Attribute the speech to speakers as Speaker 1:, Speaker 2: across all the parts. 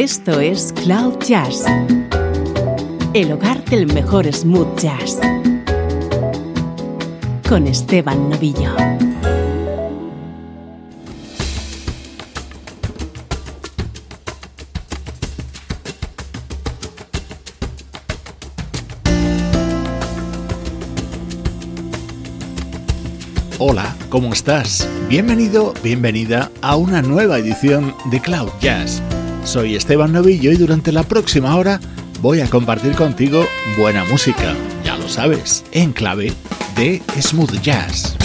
Speaker 1: Esto es Cloud Jazz, el hogar del mejor smooth jazz, con Esteban Novillo.
Speaker 2: Hola, ¿cómo estás? Bienvenido, bienvenida a una nueva edición de Cloud Jazz. Soy Esteban Novillo y durante la próxima hora voy a compartir contigo buena música, ya lo sabes, en clave de smooth jazz.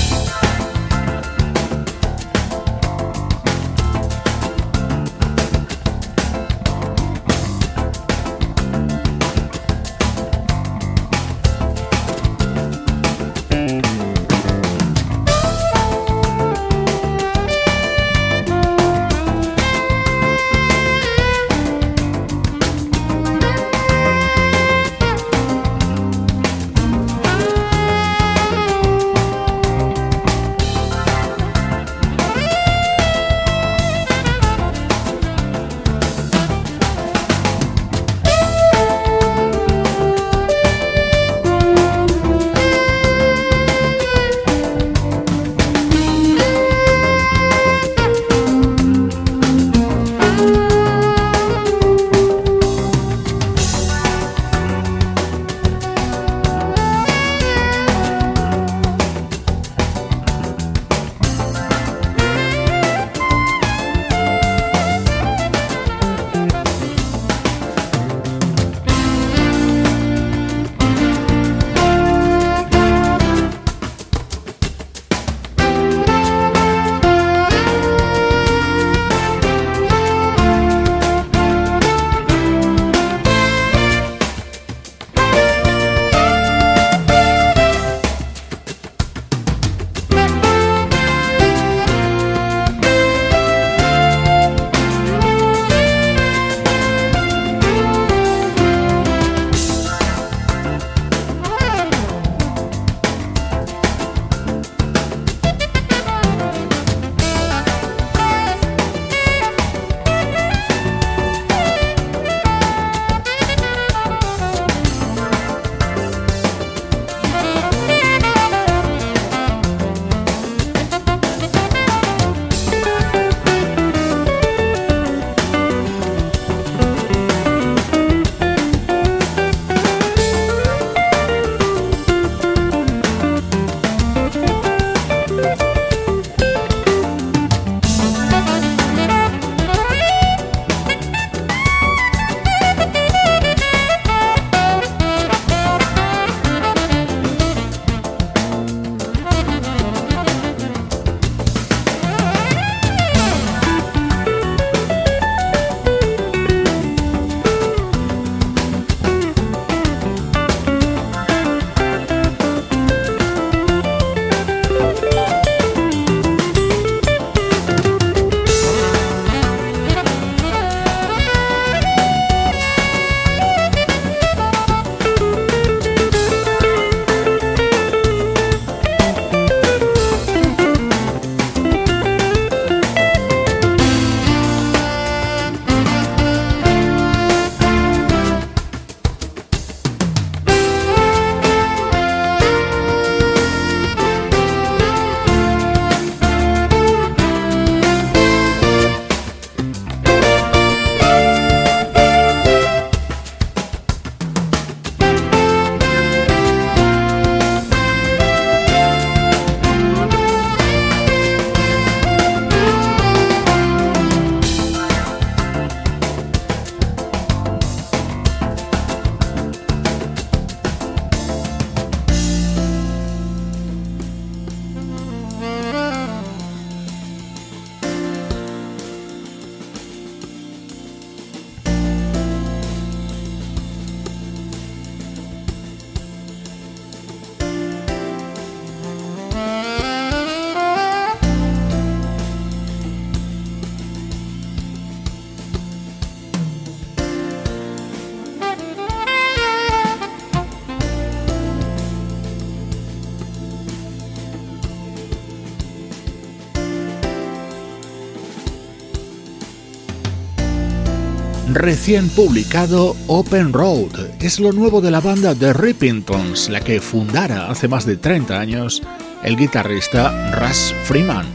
Speaker 3: Recién publicado Open Road es lo nuevo de la banda The Rippingtons, la que fundara hace más de 30 años el guitarrista Russ Freeman.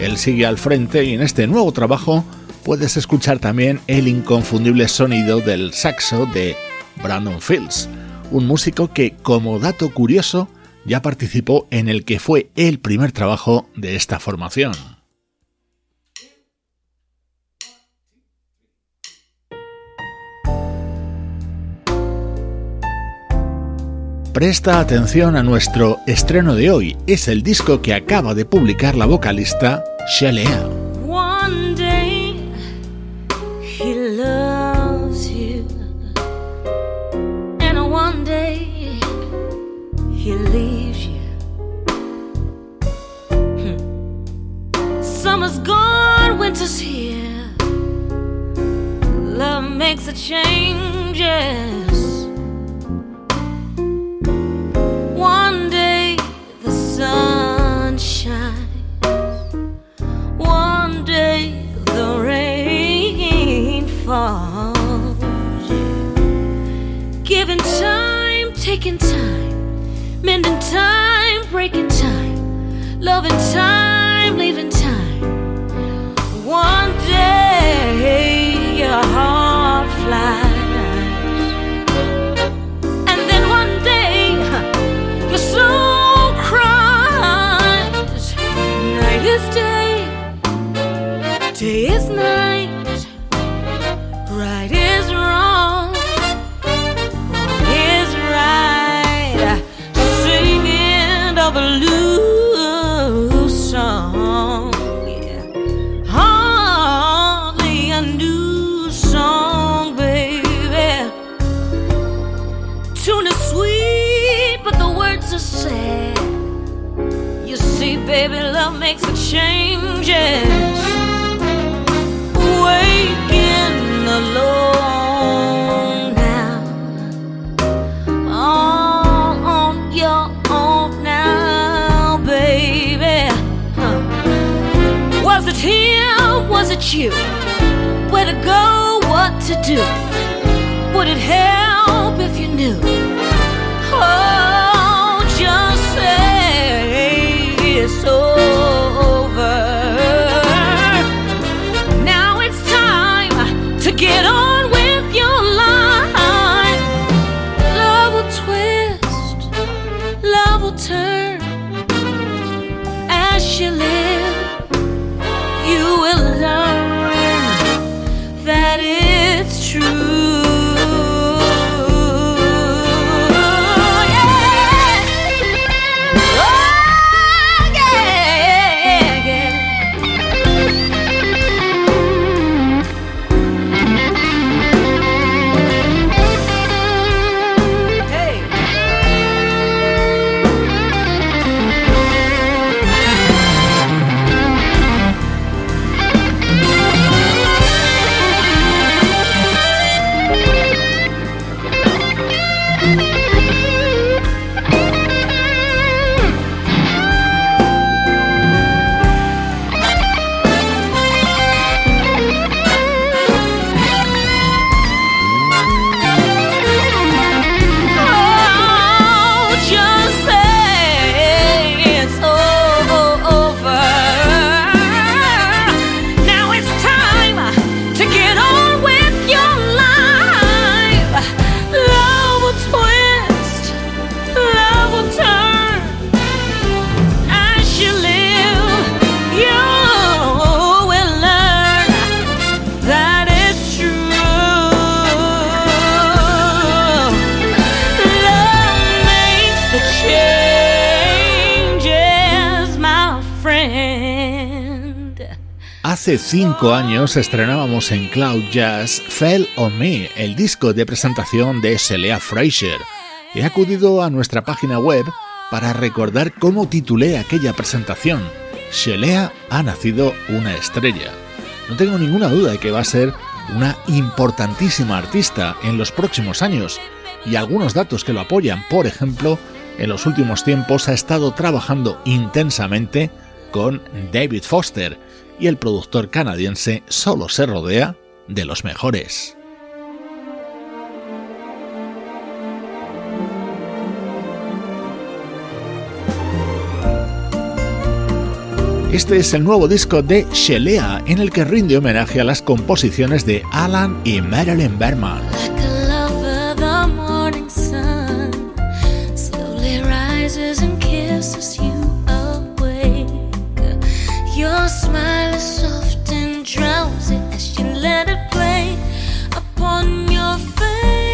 Speaker 3: Él sigue al frente y en este nuevo trabajo puedes escuchar también el inconfundible sonido del saxo de Brandon Fields, un músico que, como dato curioso, ya participó en el que fue el primer trabajo de esta formación. Presta atención a nuestro estreno de hoy. Es el disco que acaba de publicar la vocalista Shelea. winter's here. Love makes the changes. One mending time, breaking time, loving time, you? Where to go? What to do? Hace cinco años estrenábamos en Cloud Jazz Fell on Me, el disco de presentación de Celia Fraser. He acudido a nuestra página web para recordar cómo titulé aquella presentación. Shelea ha nacido una estrella. No tengo ninguna duda de que va a ser una importantísima artista en los próximos años y algunos datos que lo apoyan. Por ejemplo, en los últimos tiempos ha estado trabajando intensamente con David Foster, y el productor canadiense solo se rodea de los mejores. Este es el nuevo disco de Shelea en el que rinde homenaje a las composiciones de Alan y Marilyn Berman. Your smile is soft and drowsy as she let it play upon your face.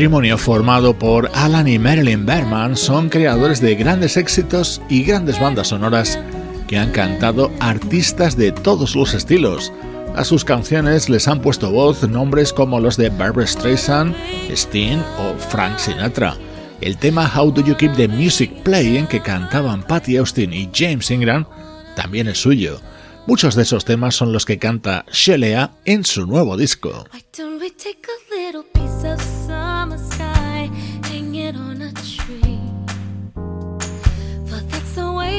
Speaker 3: Matrimonio formado por Alan y Marilyn Berman son creadores de grandes éxitos y grandes bandas sonoras que han cantado artistas de todos los estilos. A sus canciones les han puesto voz nombres como los de Barbara Streisand, Sting o Frank Sinatra. El tema How Do You Keep the Music Playing que cantaban Patty Austin y James Ingram también es suyo. Muchos de esos temas son los que canta Shelea en su nuevo disco.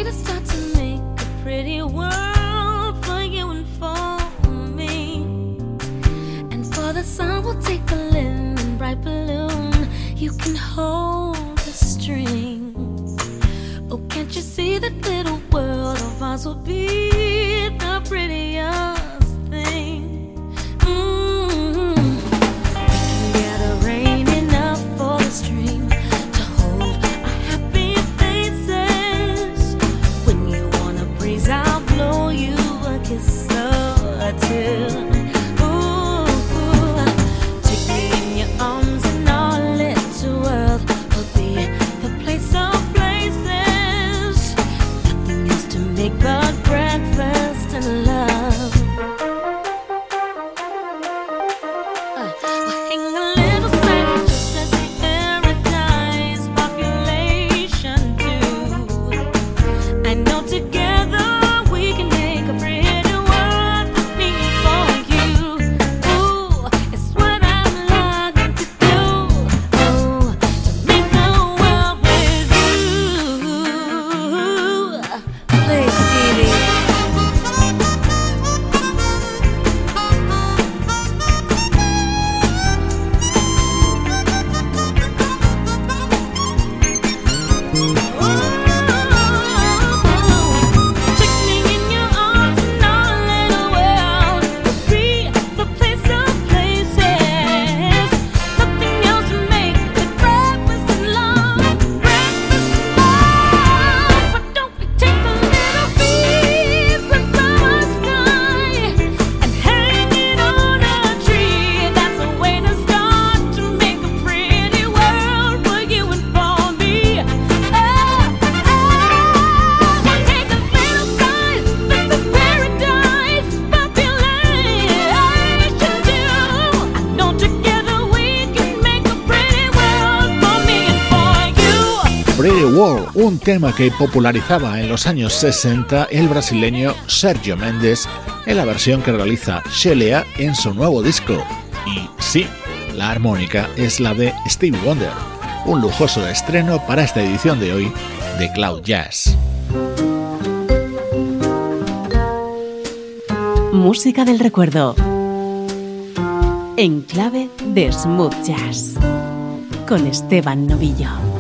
Speaker 3: To start to make a pretty world for you and for me. And for the sun, we'll take a lemon bright balloon. You can hold the strings. Oh, can't you see that little world of ours will be the prettiest
Speaker 2: World, un tema que popularizaba en los años 60 el brasileño Sergio Méndez en la versión que realiza Shelia en su nuevo disco. Y sí, la armónica es la de Steve Wonder, un lujoso estreno para esta edición de hoy de Cloud Jazz.
Speaker 1: Música del recuerdo. En clave de smooth jazz. Con Esteban Novillo.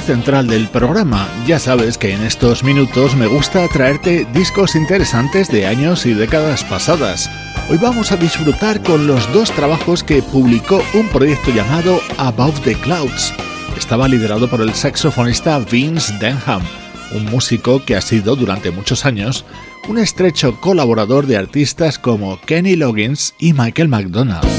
Speaker 2: Central del programa. Ya sabes que en estos minutos me gusta traerte discos interesantes de años y décadas pasadas. Hoy vamos a disfrutar con los dos trabajos que publicó un proyecto llamado Above the Clouds. Estaba liderado por el saxofonista Vince Denham, un músico que ha sido durante muchos años un estrecho colaborador de artistas como Kenny Loggins y Michael McDonald.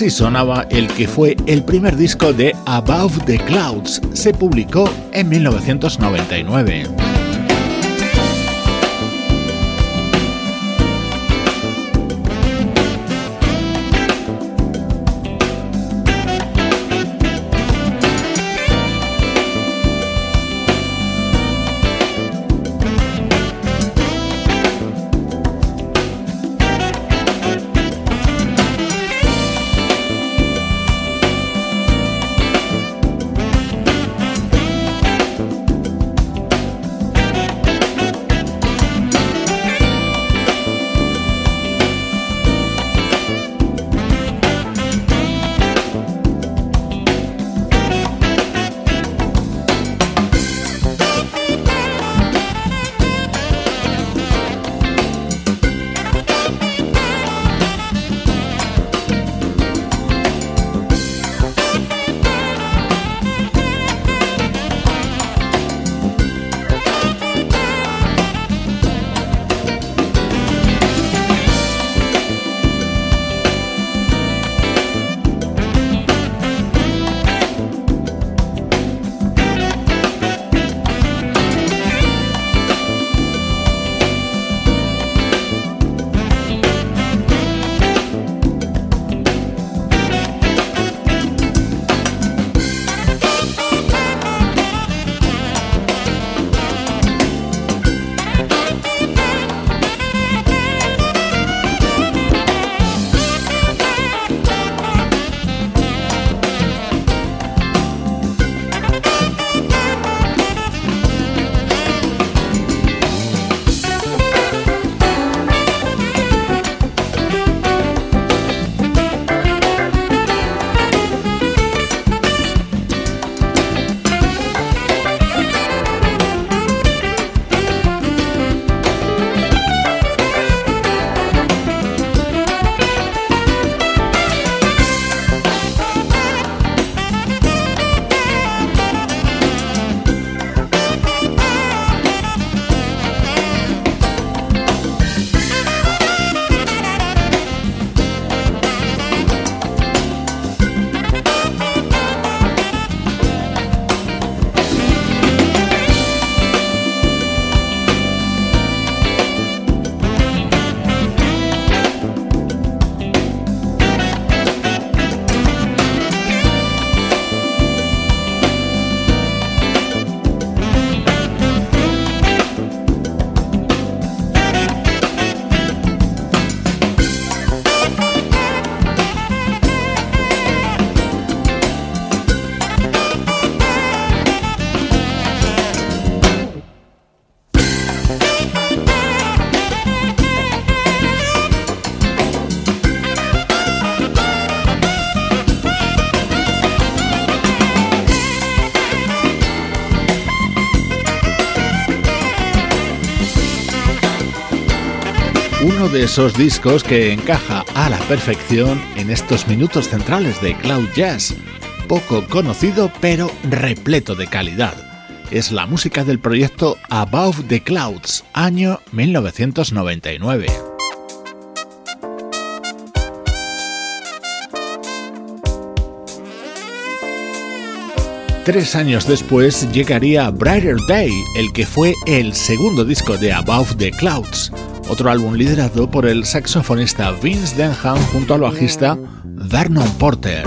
Speaker 2: Así sonaba el que fue el primer disco de Above the Clouds. Se publicó en 1999. De esos discos que encaja a la perfección en estos minutos centrales de Cloud Jazz, poco conocido pero repleto de calidad. Es la música del proyecto Above the Clouds, año 1999. Tres años después llegaría Brighter Day, el que fue el segundo disco de Above the Clouds, otro álbum liderado por el saxofonista Vince Denham junto al bajista Vernon Porter.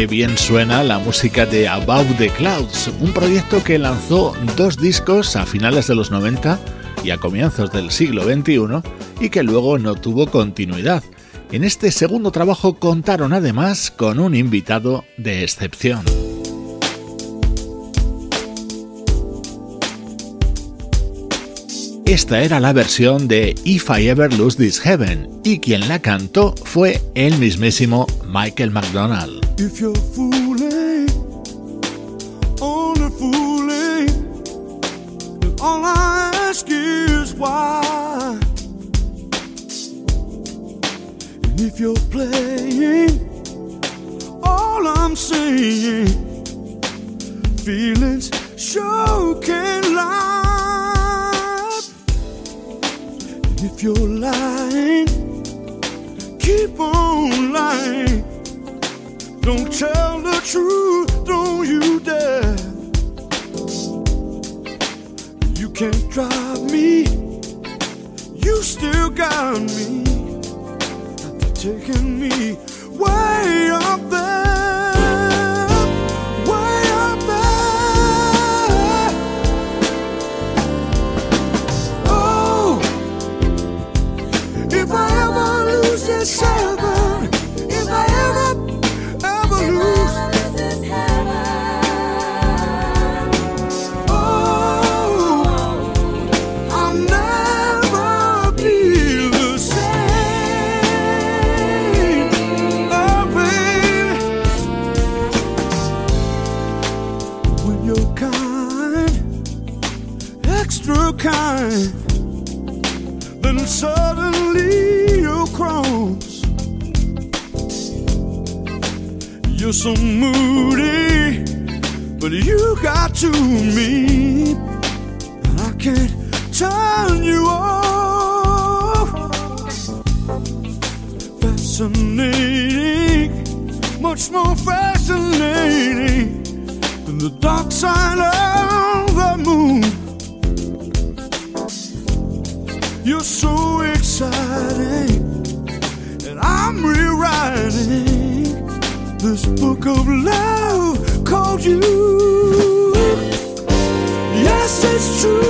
Speaker 2: Qué bien suena la música de Above the Clouds, un proyecto que lanzó dos discos a finales de los 90 y a comienzos del siglo XXI y que luego no tuvo continuidad. En este segundo trabajo contaron además con un invitado de excepción. Esta era la versión de If I Ever Lose This Heaven y quien la cantó fue el mismísimo Michael McDonald.
Speaker 4: If you're fooling, Don't tell the truth, don't you dare. You can't drive me, you still got me. Taking me so moody, but you got to me. And I can't turn you off. Fascinating, much more fascinating than the dark side this book of love called you. Yes, it's true.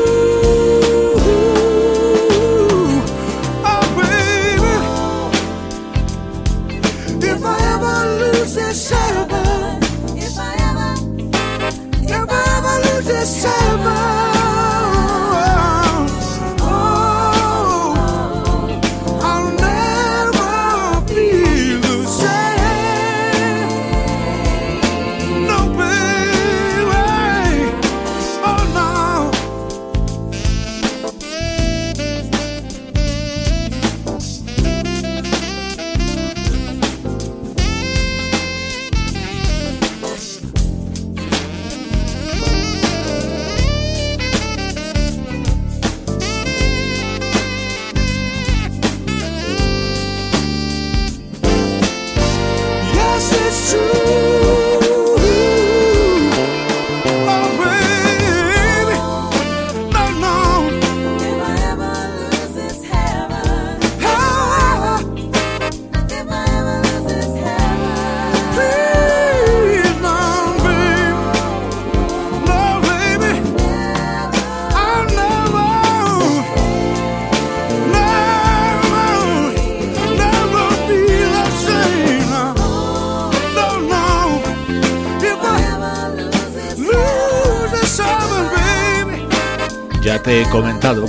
Speaker 4: Oh, baby, if I ever lose this heaven,
Speaker 3: If I ever,
Speaker 4: if I ever lose this heaven,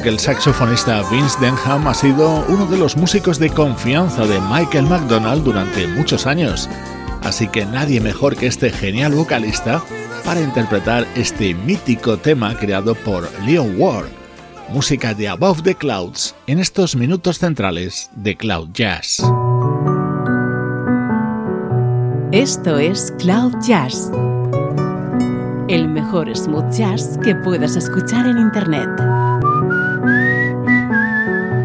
Speaker 2: que el saxofonista Vince Denham ha sido uno de los músicos de confianza de Michael McDonald durante muchos años, así que nadie mejor que este genial vocalista para interpretar este mítico tema creado por Leon Ward, música de Above the Clouds en estos minutos centrales de Cloud Jazz.
Speaker 1: Esto es Cloud Jazz, el mejor smooth jazz que puedas escuchar en Internet.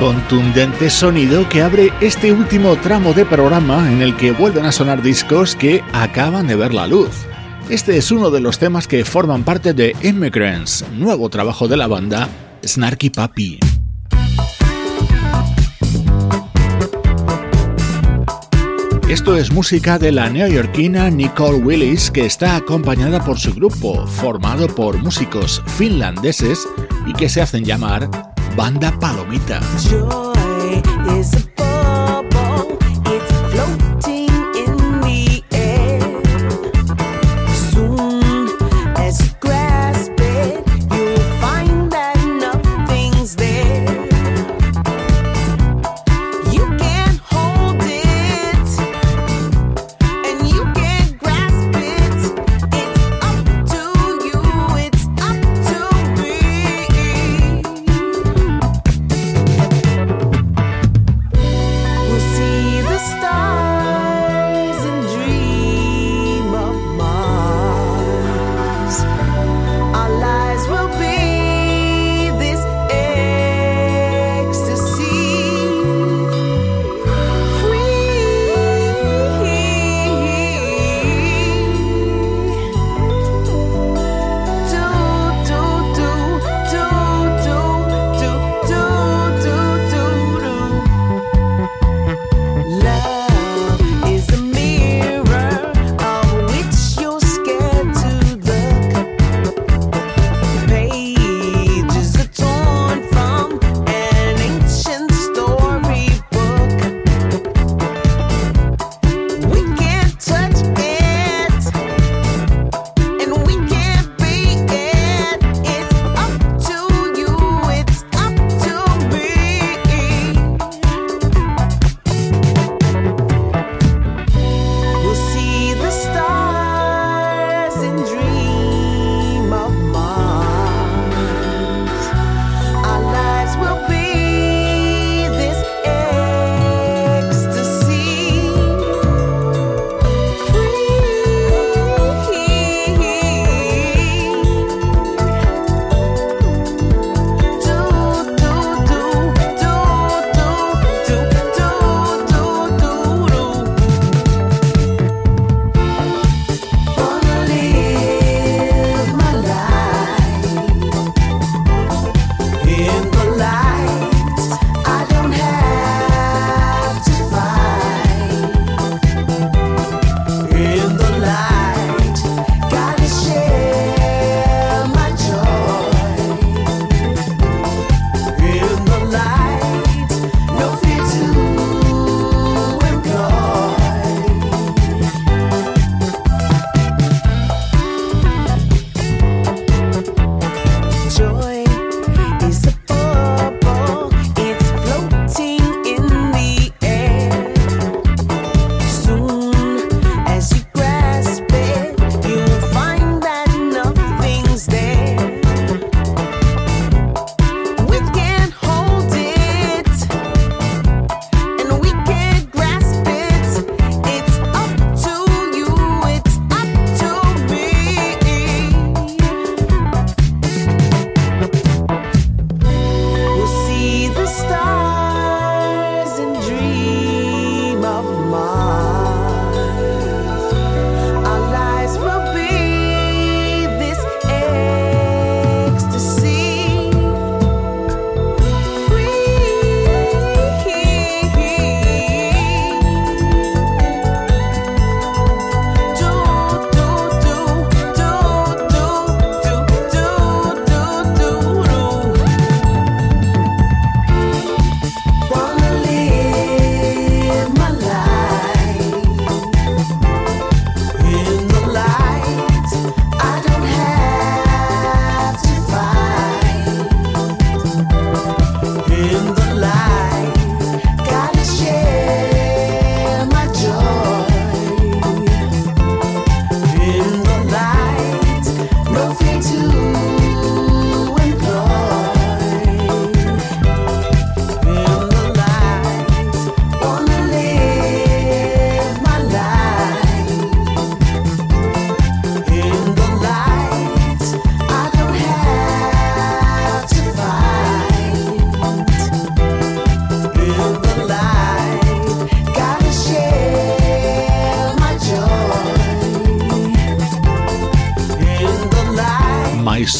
Speaker 5: Contundente sonido que abre este último tramo de programa en el que vuelven a sonar discos que acaban de ver la luz. Este es uno de los temas que forman parte de Immigrants, nuevo trabajo de la banda Snarky Puppy. Esto es música de la neoyorquina Nicole Willis que está acompañada por su grupo, formado por músicos finlandeses y que se hacen llamar Banda Palomita.
Speaker 2: My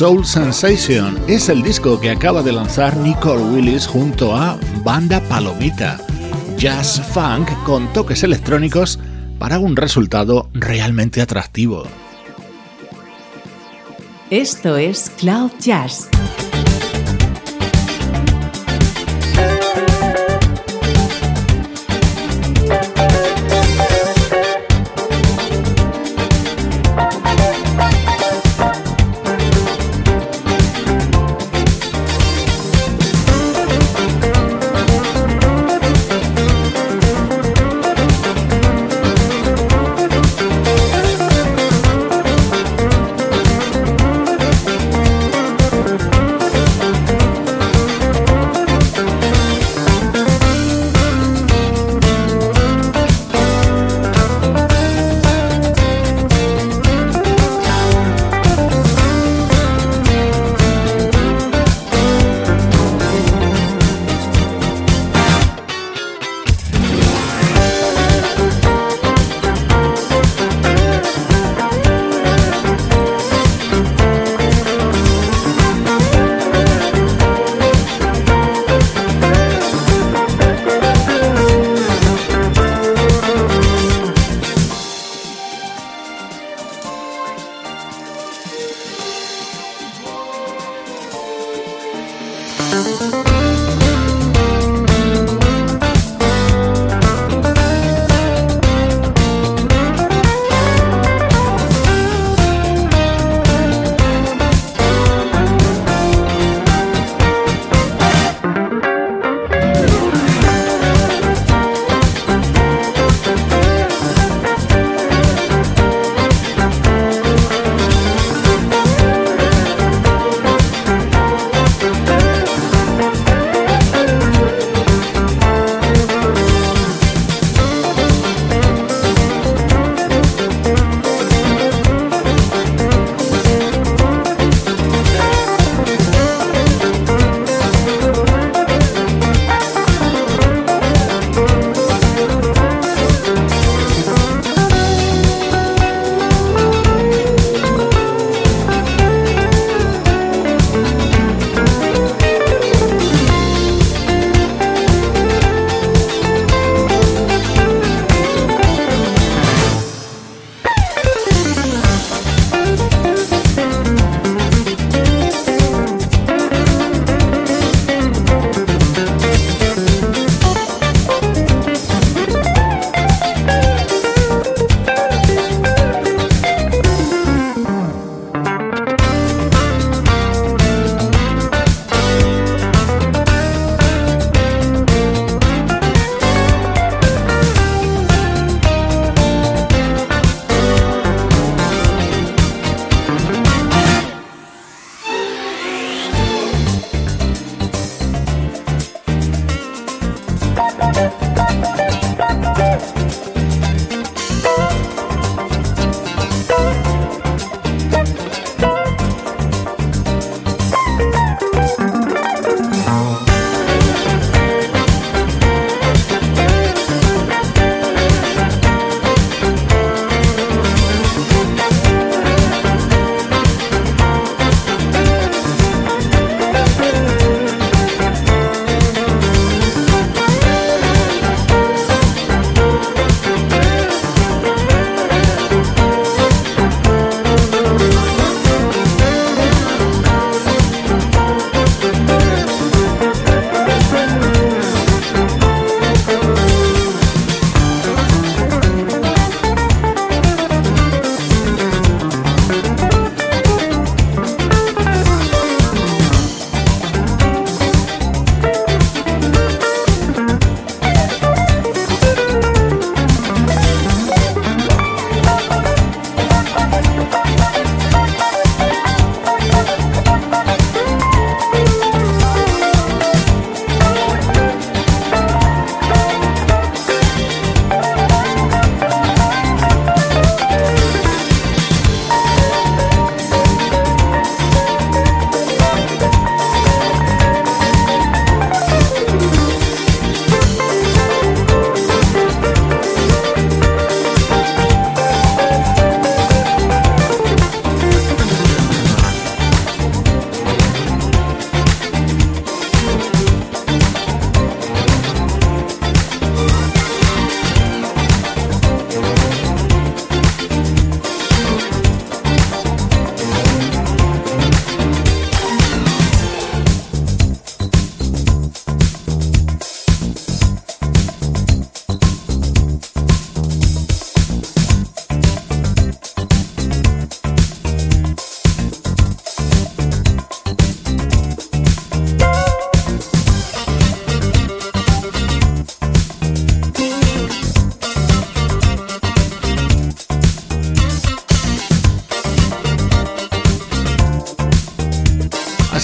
Speaker 2: Soul Sensation es el disco que acaba de lanzar Nicole Willis junto a Banda Palomita. Jazz funk con toques electrónicos para un resultado realmente atractivo.
Speaker 1: Esto es Cloud Jazz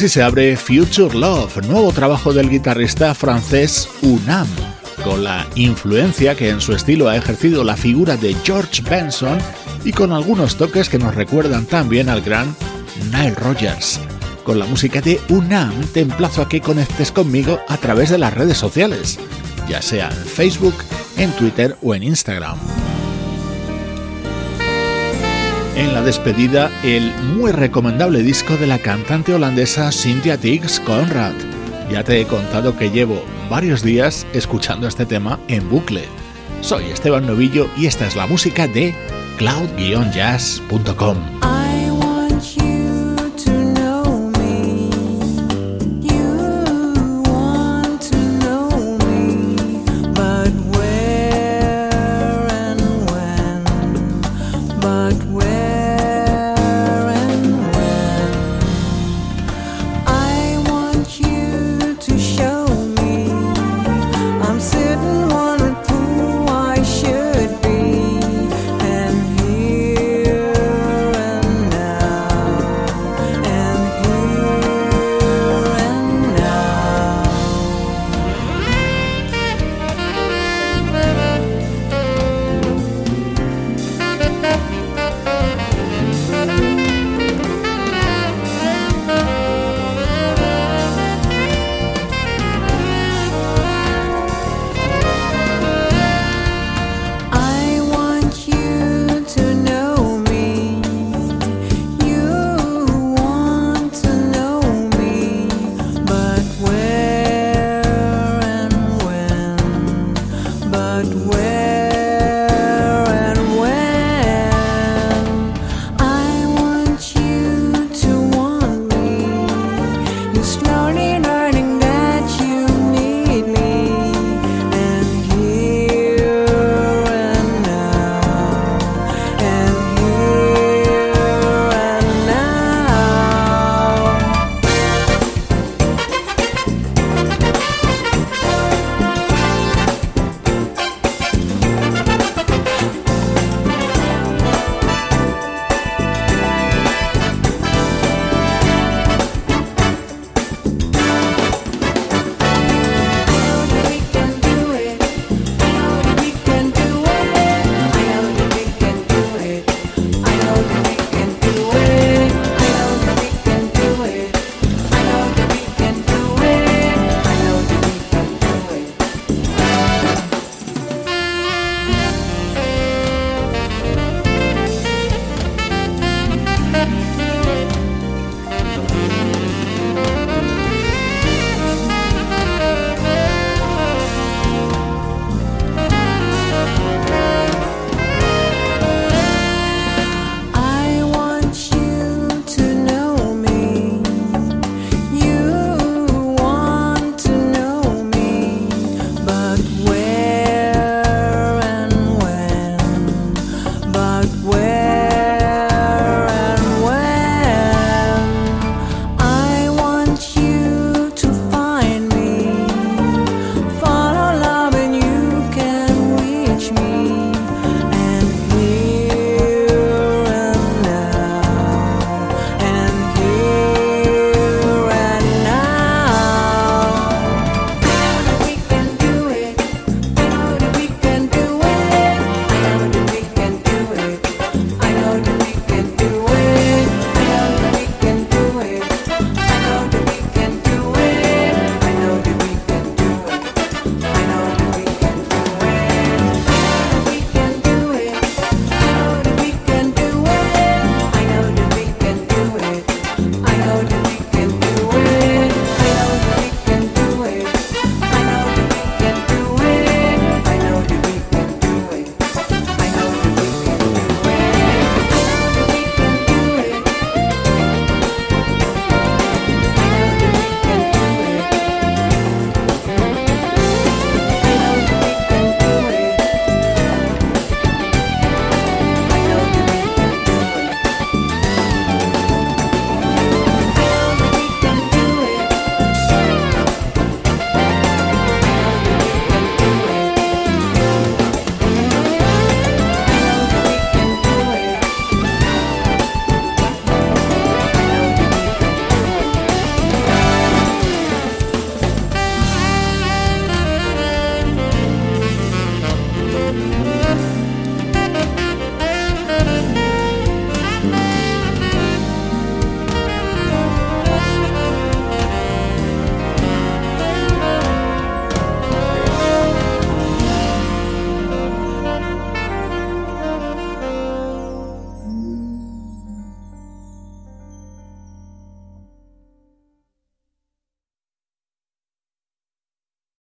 Speaker 3: Se abre Future Love, nuevo trabajo del guitarrista francés Unam, con la influencia que en su estilo ha ejercido la figura de George Benson y con algunos toques que nos recuerdan también al gran Nile Rogers. Con la música de Unam te emplazo a que conectes conmigo a través de las redes sociales, ya sea en Facebook, en Twitter o en Instagram. En la despedida, el muy recomendable disco de la cantante holandesa Cynthia Tix Conrad. Ya te he contado que llevo varios días escuchando este tema en bucle. Soy Esteban Novillo y esta es la música de cloud-jazz.com.